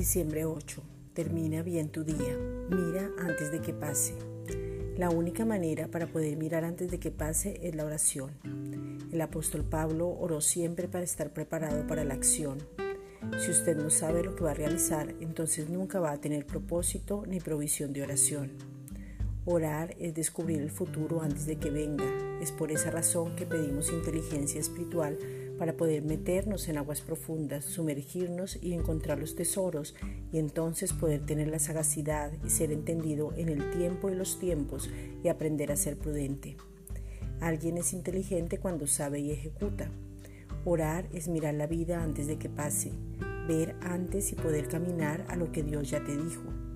Diciembre 8. Termina bien tu día. Mira antes de que pase. La única manera para poder mirar antes de que pase es la oración. El apóstol Pablo oró siempre para estar preparado para la acción. Si usted no sabe lo que va a realizar, entonces nunca va a tener propósito ni provisión de oración. Orar es descubrir el futuro antes de que venga. Es por esa razón que pedimos inteligencia espiritual para poder meternos en aguas profundas, sumergirnos y encontrar los tesoros y entonces poder tener la sagacidad y ser entendido en el tiempo y los tiempos y aprender a ser prudente. Alguien es inteligente cuando sabe y ejecuta. Orar es mirar la vida antes de que pase, ver antes y poder caminar a lo que Dios ya te dijo.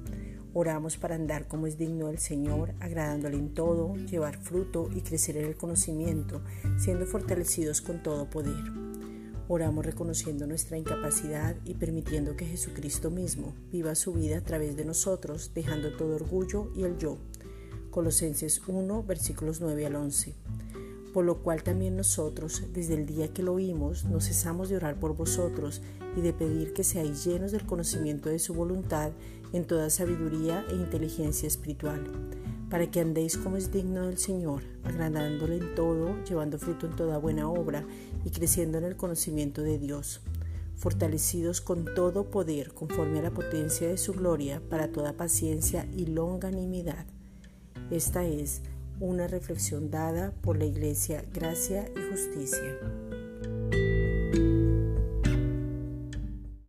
Oramos para andar como es digno del Señor, agradándole en todo, llevar fruto y crecer en el conocimiento, siendo fortalecidos con todo poder. Oramos reconociendo nuestra incapacidad y permitiendo que Jesucristo mismo viva su vida a través de nosotros, dejando todo orgullo y el yo. Colosenses 1, versículos 9 al 11 por lo cual también nosotros, desde el día que lo oímos, no cesamos de orar por vosotros y de pedir que seáis llenos del conocimiento de su voluntad en toda sabiduría e inteligencia espiritual, para que andéis como es digno del Señor, agradándole en todo, llevando fruto en toda buena obra y creciendo en el conocimiento de Dios, fortalecidos con todo poder conforme a la potencia de su gloria para toda paciencia y longanimidad. Esta es una reflexión dada por la Iglesia Gracia y Justicia.